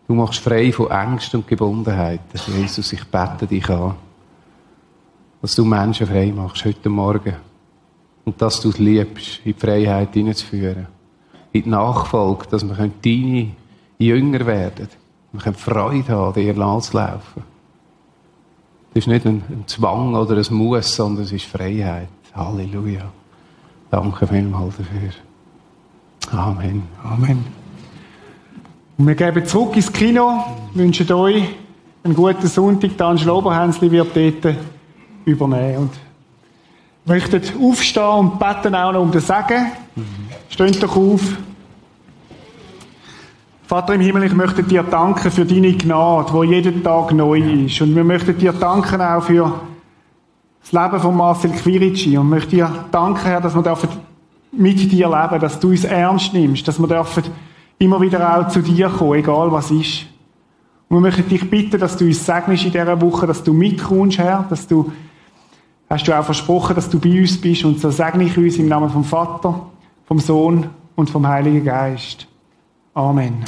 Du machst frei von Angst und Gebundenheit. Jesus, ich bete dich an, dass du Menschen frei machst heute Morgen. Und dass du es liebst, in die Freiheit hineinzuführen. In die Nachfolge, dass wir deine Jünger werden. Wir können Freude haben, dir laufen. Das ist nicht ein, Zwang oder ein Muss, sondern es ist Freiheit. Halleluja. Danke vielmals dafür. Amen. Amen. Wir geben zurück ins Kino, wünschen euch einen guten Sonntag. Dan Schloberhänsli wird dort übernehmen. Möchten aufstehen und beten auch noch um den Segen. Mhm. Steht doch auf. Vater im Himmel, ich möchte dir danken für deine Gnade, die jeden Tag neu ist. Und wir möchten dir danken auch für das Leben von Marcel Quirici. Und möchte dir danken, Herr, dass wir dürfen mit dir leben, dass du uns ernst nimmst, dass wir dürfen immer wieder auch zu dir kommen, egal was ist. Und wir möchten dich bitten, dass du uns segnest in dieser Woche, dass du mitkommst, Herr, dass du hast du auch versprochen, dass du bei uns bist und so segne ich uns im Namen vom Vater, vom Sohn und vom Heiligen Geist. Amen.